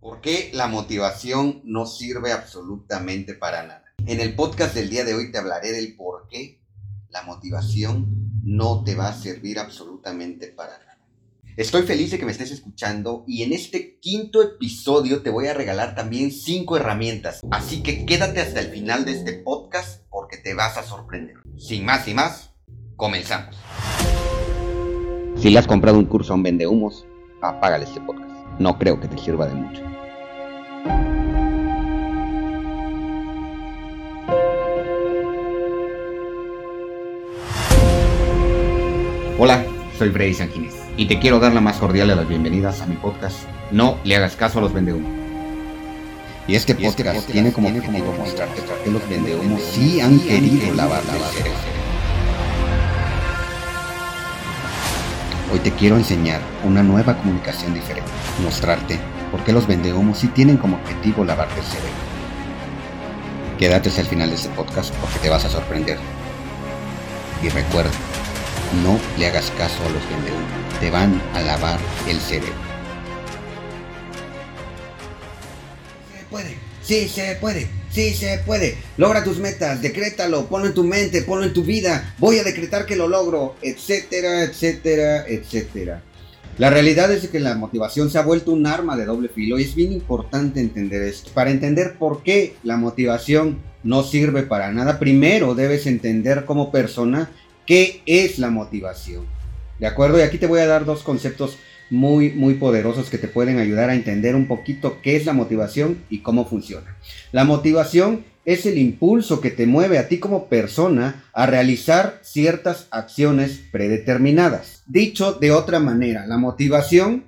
¿Por qué la motivación no sirve absolutamente para nada? En el podcast del día de hoy te hablaré del por qué la motivación no te va a servir absolutamente para nada. Estoy feliz de que me estés escuchando y en este quinto episodio te voy a regalar también cinco herramientas. Así que quédate hasta el final de este podcast porque te vas a sorprender. Sin más y más, comenzamos. Si le has comprado un curso a un vendehumos, apágale este podcast. No creo que te sirva de mucho. Hola, soy Freddy Sanguínez y te quiero dar la más cordial de las bienvenidas a mi podcast No le hagas caso a los vendehumos. Y este podcast, tiene como objetivo mostrarte por qué los vendehumos sí han querido lavar la cerebro. Hoy te quiero enseñar una nueva comunicación diferente, mostrarte por qué los vendehumos sí tienen como objetivo lavarte el cerebro. Quédate hasta el final de este podcast porque te vas a sorprender. Y recuerda, no le hagas caso a los vendehumos, te van a lavar el cerebro. Se puede, sí se puede, sí se puede. Logra tus metas, decrétalo, ponlo en tu mente, ponlo en tu vida. Voy a decretar que lo logro, etcétera, etcétera, etcétera. La realidad es que la motivación se ha vuelto un arma de doble filo y es bien importante entender esto. Para entender por qué la motivación no sirve para nada, primero debes entender como persona qué es la motivación. ¿De acuerdo? Y aquí te voy a dar dos conceptos muy, muy poderosos que te pueden ayudar a entender un poquito qué es la motivación y cómo funciona. La motivación es el impulso que te mueve a ti como persona a realizar ciertas acciones predeterminadas. Dicho de otra manera, la motivación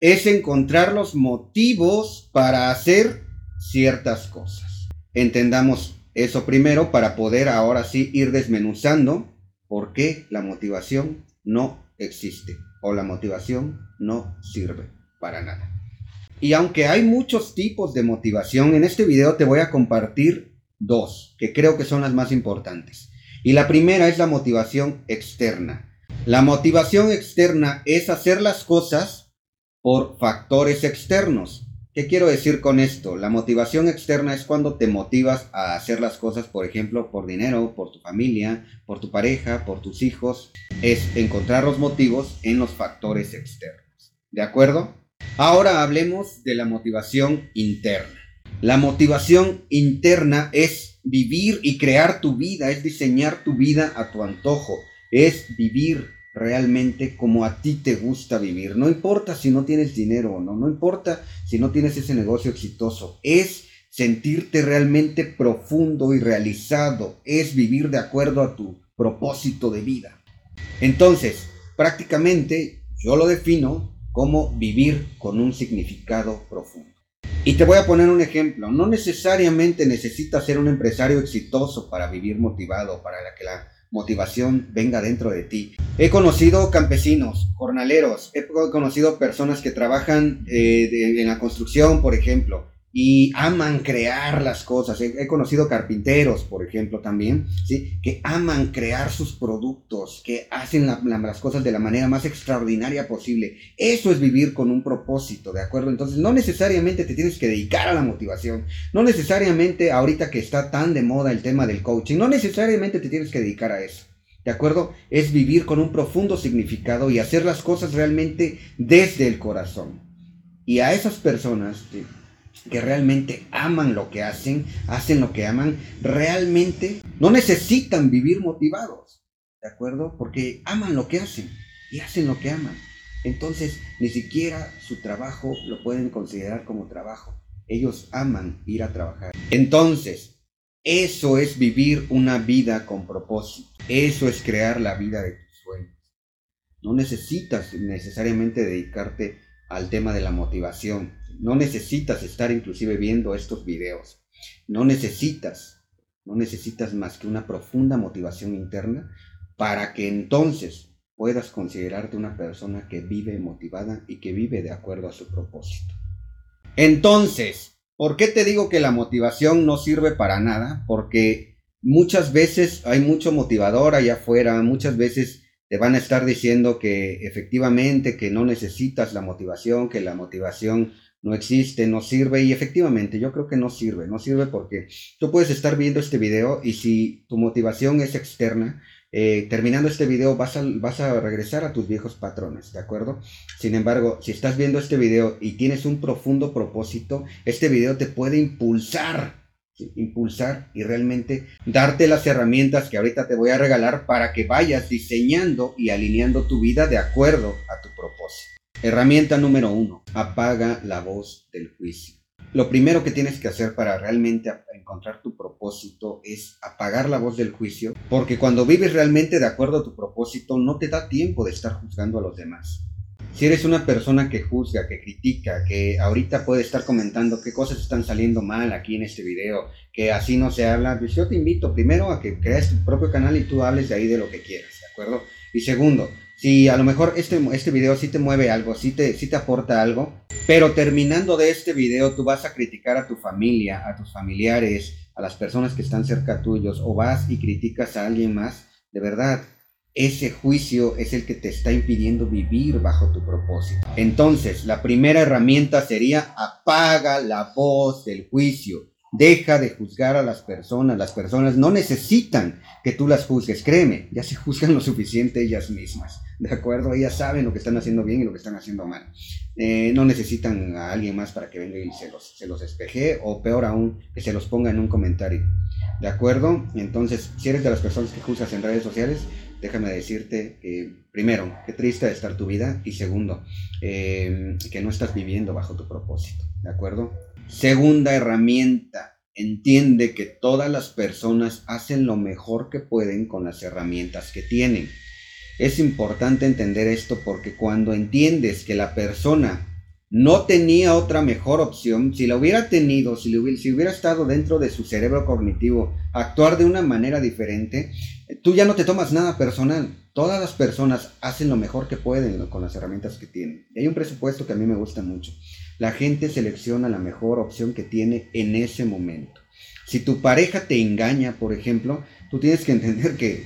es encontrar los motivos para hacer ciertas cosas. Entendamos eso primero para poder ahora sí ir desmenuzando por qué la motivación no existe o la motivación no sirve para nada. Y aunque hay muchos tipos de motivación, en este video te voy a compartir dos, que creo que son las más importantes. Y la primera es la motivación externa. La motivación externa es hacer las cosas por factores externos. ¿Qué quiero decir con esto? La motivación externa es cuando te motivas a hacer las cosas, por ejemplo, por dinero, por tu familia, por tu pareja, por tus hijos. Es encontrar los motivos en los factores externos. ¿De acuerdo? Ahora hablemos de la motivación interna. La motivación interna es vivir y crear tu vida, es diseñar tu vida a tu antojo, es vivir realmente como a ti te gusta vivir. No importa si no tienes dinero o no, no importa si no tienes ese negocio exitoso, es sentirte realmente profundo y realizado, es vivir de acuerdo a tu propósito de vida. Entonces, prácticamente yo lo defino como vivir con un significado profundo. Y te voy a poner un ejemplo. No necesariamente necesitas ser un empresario exitoso para vivir motivado, para que la motivación venga dentro de ti. He conocido campesinos, jornaleros, he conocido personas que trabajan eh, en la construcción, por ejemplo, y aman crear las cosas. He, conocido carpinteros, por ejemplo, también, ¿sí? que aman crear sus productos, que hacen las cosas de la manera más extraordinaria posible. Eso es vivir con un propósito, ¿de acuerdo? Entonces, no necesariamente te tienes que dedicar a la motivación, no necesariamente ahorita que está tan de moda el tema del coaching, no necesariamente te tienes que dedicar a eso. ¿De acuerdo? Es vivir con un profundo significado y hacer las cosas realmente desde el corazón. Y a esas personas, que realmente aman lo que hacen, hacen lo que aman, realmente no necesitan vivir motivados, ¿de acuerdo? Porque aman lo que hacen y hacen lo que aman. Entonces, ni siquiera su trabajo lo pueden considerar como trabajo. Ellos aman ir a trabajar. Entonces, eso es vivir una vida con propósito. Eso es crear la vida de tus sueños. No necesitas necesariamente dedicarte al tema de la motivación. No necesitas estar inclusive viendo estos videos. No necesitas, no necesitas más que una profunda motivación interna para que entonces puedas considerarte una persona que vive motivada y que vive de acuerdo a su propósito. Entonces, ¿por qué te digo que la motivación no sirve para nada? Porque muchas veces hay mucho motivador allá afuera, muchas veces te van a estar diciendo que efectivamente que no necesitas la motivación, que la motivación no existe, no sirve y efectivamente yo creo que no sirve, no sirve porque tú puedes estar viendo este video y si tu motivación es externa, eh, terminando este video vas a, vas a regresar a tus viejos patrones, ¿de acuerdo? Sin embargo, si estás viendo este video y tienes un profundo propósito, este video te puede impulsar impulsar y realmente darte las herramientas que ahorita te voy a regalar para que vayas diseñando y alineando tu vida de acuerdo a tu propósito. Herramienta número uno, apaga la voz del juicio. Lo primero que tienes que hacer para realmente encontrar tu propósito es apagar la voz del juicio, porque cuando vives realmente de acuerdo a tu propósito no te da tiempo de estar juzgando a los demás. Si eres una persona que juzga, que critica, que ahorita puede estar comentando qué cosas están saliendo mal aquí en este video, que así no se habla, pues yo te invito primero a que crees tu propio canal y tú hables de ahí de lo que quieras, ¿de acuerdo? Y segundo, si a lo mejor este, este video sí te mueve algo, sí te, sí te aporta algo, pero terminando de este video tú vas a criticar a tu familia, a tus familiares, a las personas que están cerca tuyos, o vas y criticas a alguien más, de verdad, ese juicio es el que te está impidiendo vivir bajo tu propósito. Entonces, la primera herramienta sería apaga la voz del juicio. Deja de juzgar a las personas. Las personas no necesitan que tú las juzgues. Créeme, ya se juzgan lo suficiente ellas mismas. ¿De acuerdo? Ellas saben lo que están haciendo bien y lo que están haciendo mal. Eh, no necesitan a alguien más para que venga y se los, se los espeje o peor aún, que se los ponga en un comentario. ¿De acuerdo? Entonces, si eres de las personas que juzgas en redes sociales, déjame decirte primero, qué triste estar tu vida y segundo, eh, que no estás viviendo bajo tu propósito, ¿de acuerdo? Segunda herramienta, entiende que todas las personas hacen lo mejor que pueden con las herramientas que tienen. Es importante entender esto porque cuando entiendes que la persona no tenía otra mejor opción, si la hubiera tenido, si, si hubiera estado dentro de su cerebro cognitivo, actuar de una manera diferente, tú ya no te tomas nada personal. Todas las personas hacen lo mejor que pueden con las herramientas que tienen. hay un presupuesto que a mí me gusta mucho. La gente selecciona la mejor opción que tiene en ese momento. Si tu pareja te engaña, por ejemplo, tú tienes que entender que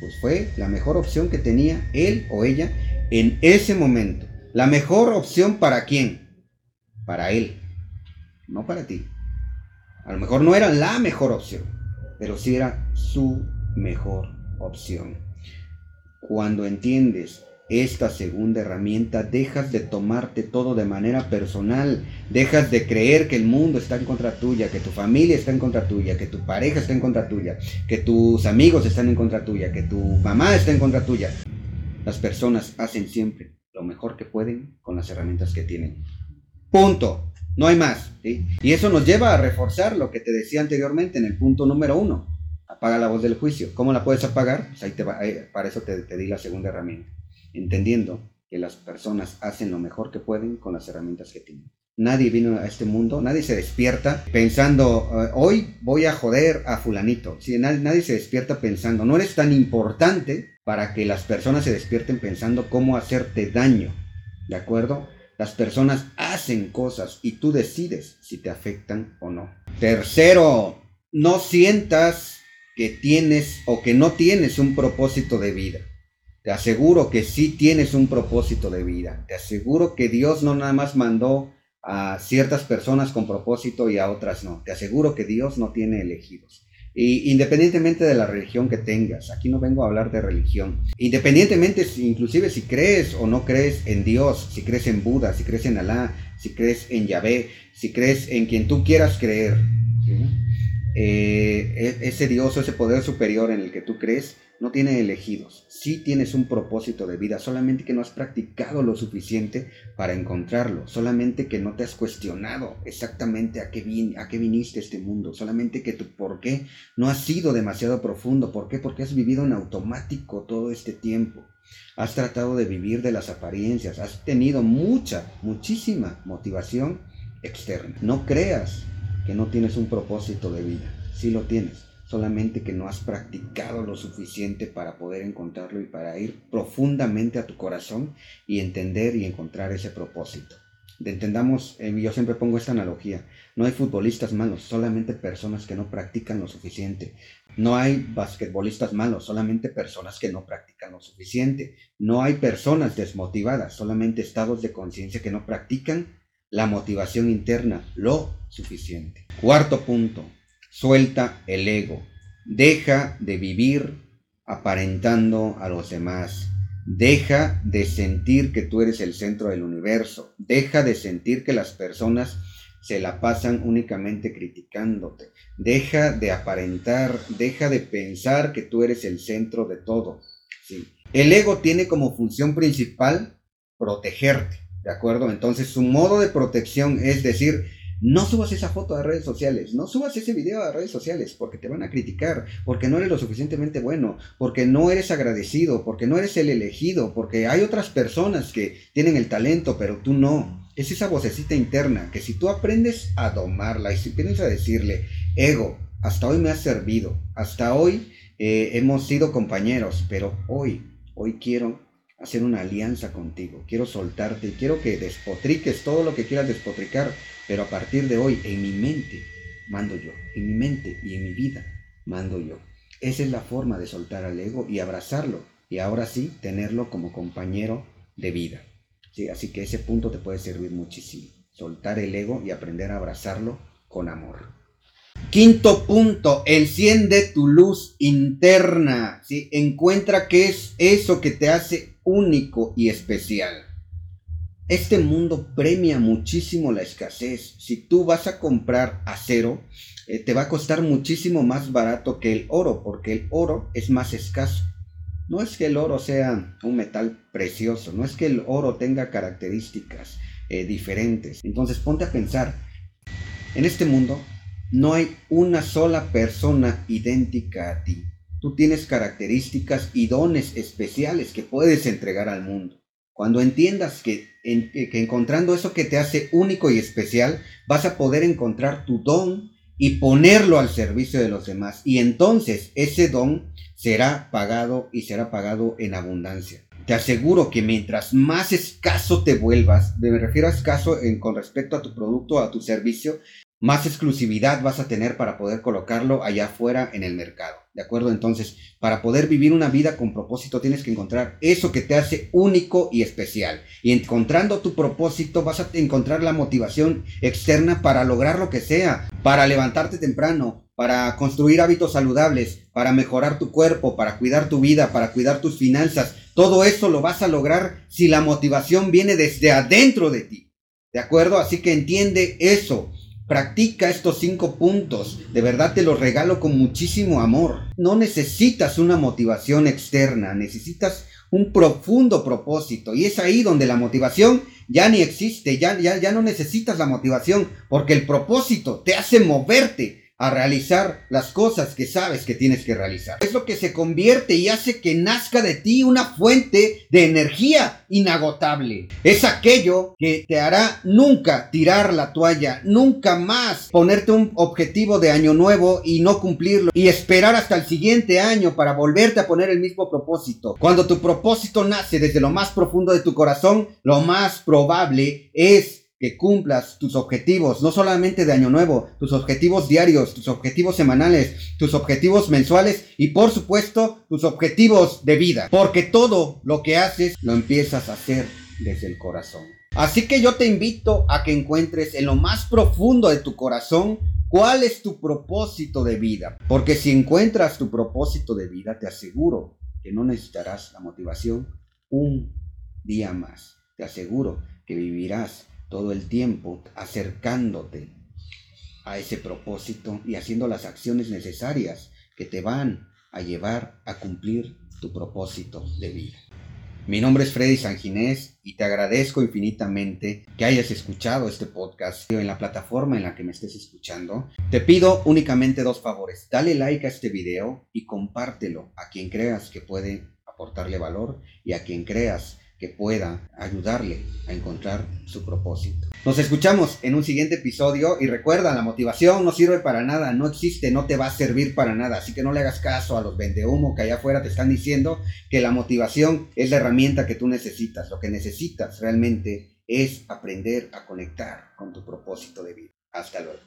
pues, fue la mejor opción que tenía él o ella en ese momento. La mejor opción para quién? Para él, no para ti. A lo mejor no era la mejor opción, pero sí era su mejor opción. Cuando entiendes esta segunda herramienta, dejas de tomarte todo de manera personal, dejas de creer que el mundo está en contra tuya, que tu familia está en contra tuya, que tu pareja está en contra tuya, que tus amigos están en contra tuya, que tu mamá está en contra tuya. Las personas hacen siempre lo mejor que pueden con las herramientas que tienen. Punto. No hay más. Y eso nos lleva a reforzar lo que te decía anteriormente en el punto número uno apaga la voz del juicio. ¿Cómo la puedes apagar? Pues ahí te va, para eso te, di la segunda herramienta. Entendiendo que las personas hacen lo mejor que pueden con las herramientas que tienen. Nadie vino a este mundo, nadie se despierta pensando, eh, hoy voy a joder a fulanito. Sí, nadie, nadie se despierta pensando, no eres tan importante para que las personas se despierten pensando cómo hacerte daño. ¿De acuerdo? Las personas hacen cosas y tú decides si te afectan o no. Tercero, no sientas que tienes o que no tienes un propósito de vida. Te aseguro que sí tienes un propósito de vida. Te aseguro que Dios no nada más mandó a ciertas personas con propósito y a otras no. Te aseguro que Dios no tiene elegidos. Y independientemente de la religión que tengas, aquí no vengo a hablar de religión, independientemente inclusive si crees o no crees en Dios, si crees en Buda, si crees en Alá, si crees en Yahvé, si crees en quien tú quieras creer, eh, e-, ese Dios o ese poder superior en el que tú crees no tiene elegidos. Sí tienes un propósito de vida, solamente que no has practicado lo suficiente para encontrarlo, solamente que no te has cuestionado exactamente a qué, viniste este mundo, solamente que tu por qué no ha sido demasiado profundo. ¿Por qué? Porque has vivido en automático todo este tiempo. Has tratado de vivir de las apariencias, has tenido mucha, muchísima motivación externa. No creas que no tienes un propósito de vida. Sí lo tienes, solamente que no has practicado lo suficiente para poder encontrarlo y para ir profundamente a tu corazón y entender y encontrar ese propósito. entendamos, eh, yo siempre pongo esta analogía, no hay futbolistas malos, solamente personas que no practican lo suficiente. No hay basquetbolistas malos, solamente personas que no practican lo suficiente. No hay personas desmotivadas, solamente estados de conciencia que no practican la motivación interna lo suficiente. Cuarto punto, suelta el ego. Deja de vivir aparentando a los demás. Deja de sentir que tú eres el centro del universo. Deja de sentir que las personas se la pasan únicamente criticándote. Deja de aparentar, deja de pensar que tú eres el centro de todo. El ego tiene como función principal protegerte, ¿de acuerdo? Entonces su modo de protección es decir, no subas esa foto a redes sociales, no subas ese video a redes sociales porque te van a criticar, porque no eres lo suficientemente bueno, porque no eres agradecido, porque no eres el elegido, porque hay otras personas que tienen el talento, pero tú no. Es esa vocecita interna que si tú aprendes a domarla y si aprendes a decirle, ego, hasta hoy me has servido, hasta hoy eh, hemos sido compañeros, pero hoy, hoy quiero hacer una alianza contigo, quiero soltarte, quiero que despotriques todo lo que quieras despotricar, pero a partir de hoy en mi mente mando yo, en mi mente y en mi vida mando yo. Esa es la forma de soltar al ego y abrazarlo y ahora sí tenerlo como compañero de vida. ¿sí? Así que ese punto te puede servir muchísimo. Soltar el ego y aprender a abrazarlo con amor. Quinto punto, enciende tu luz interna. ¿sí? Encuentra qué es eso que te hace único y especial. Este mundo premia muchísimo la escasez. Si tú vas a comprar acero, eh, te va a costar muchísimo más barato que el oro, porque el oro es más escaso. No es que el oro sea un metal precioso, no es que el oro tenga características eh, diferentes. Entonces ponte a pensar, en este mundo no hay una sola persona idéntica a ti. Tú tienes características y dones especiales que puedes entregar al mundo. Cuando entiendas que, que, encontrando eso que te hace único y especial, vas a poder encontrar tu don y ponerlo al servicio de los demás. Y entonces ese don será pagado y será pagado en abundancia. Te aseguro que mientras más escaso te vuelvas, me refiero a escaso en, con respecto a tu producto o a tu servicio, más exclusividad vas a tener para poder colocarlo allá afuera en el mercado. ¿De acuerdo? Entonces, para poder vivir una vida con propósito tienes que encontrar eso que te hace único y especial. Y encontrando tu propósito vas a encontrar la motivación externa para lograr lo que sea, para levantarte temprano, para construir hábitos saludables, para mejorar tu cuerpo, para cuidar tu vida, para cuidar tus finanzas. Todo eso lo vas a lograr si la motivación viene desde adentro de ti. ¿De acuerdo? Así que entiende eso. Practica estos cinco puntos. De verdad te los regalo con muchísimo amor. No necesitas una motivación externa, necesitas un profundo propósito. Y es ahí donde la motivación ya ni existe, ya, ya, ya no necesitas la motivación, porque el propósito te hace moverte, a realizar las cosas que sabes que tienes que realizar. Es lo que se convierte y hace que nazca de ti una fuente de energía inagotable. Es aquello que te hará nunca tirar la toalla, nunca más ponerte un objetivo de año nuevo y no cumplirlo y esperar hasta el siguiente año para volverte a poner el mismo propósito. Cuando tu propósito nace desde lo más profundo de tu corazón, lo más probable es que cumplas tus objetivos, no solamente de año nuevo, tus objetivos diarios, tus objetivos semanales, tus objetivos mensuales y por supuesto tus objetivos de vida. Porque todo lo que haces lo empiezas a hacer desde el corazón. Así que yo te invito a que encuentres en lo más profundo de tu corazón cuál es tu propósito de vida. Porque si encuentras tu propósito de vida, te aseguro que no necesitarás la motivación un día más. Te aseguro que vivirás todo el tiempo acercándote a ese propósito y haciendo las acciones necesarias que te van a llevar a cumplir tu propósito de vida. Mi nombre es Freddy Sanginés y te agradezco infinitamente que hayas escuchado este podcast en la plataforma en la que me estés escuchando. Te pido únicamente dos favores. Dale like a este video y compártelo a quien creas que puede aportarle valor y a quien creas que pueda ayudarle a encontrar su propósito. Nos escuchamos en un siguiente episodio y recuerda, la motivación no sirve para nada, no existe, no te va a servir para nada, así que no le hagas caso a los vendehumo que allá afuera te están diciendo que la motivación es la herramienta que tú necesitas. Lo que necesitas realmente es aprender a conectar con tu propósito de vida. Hasta luego.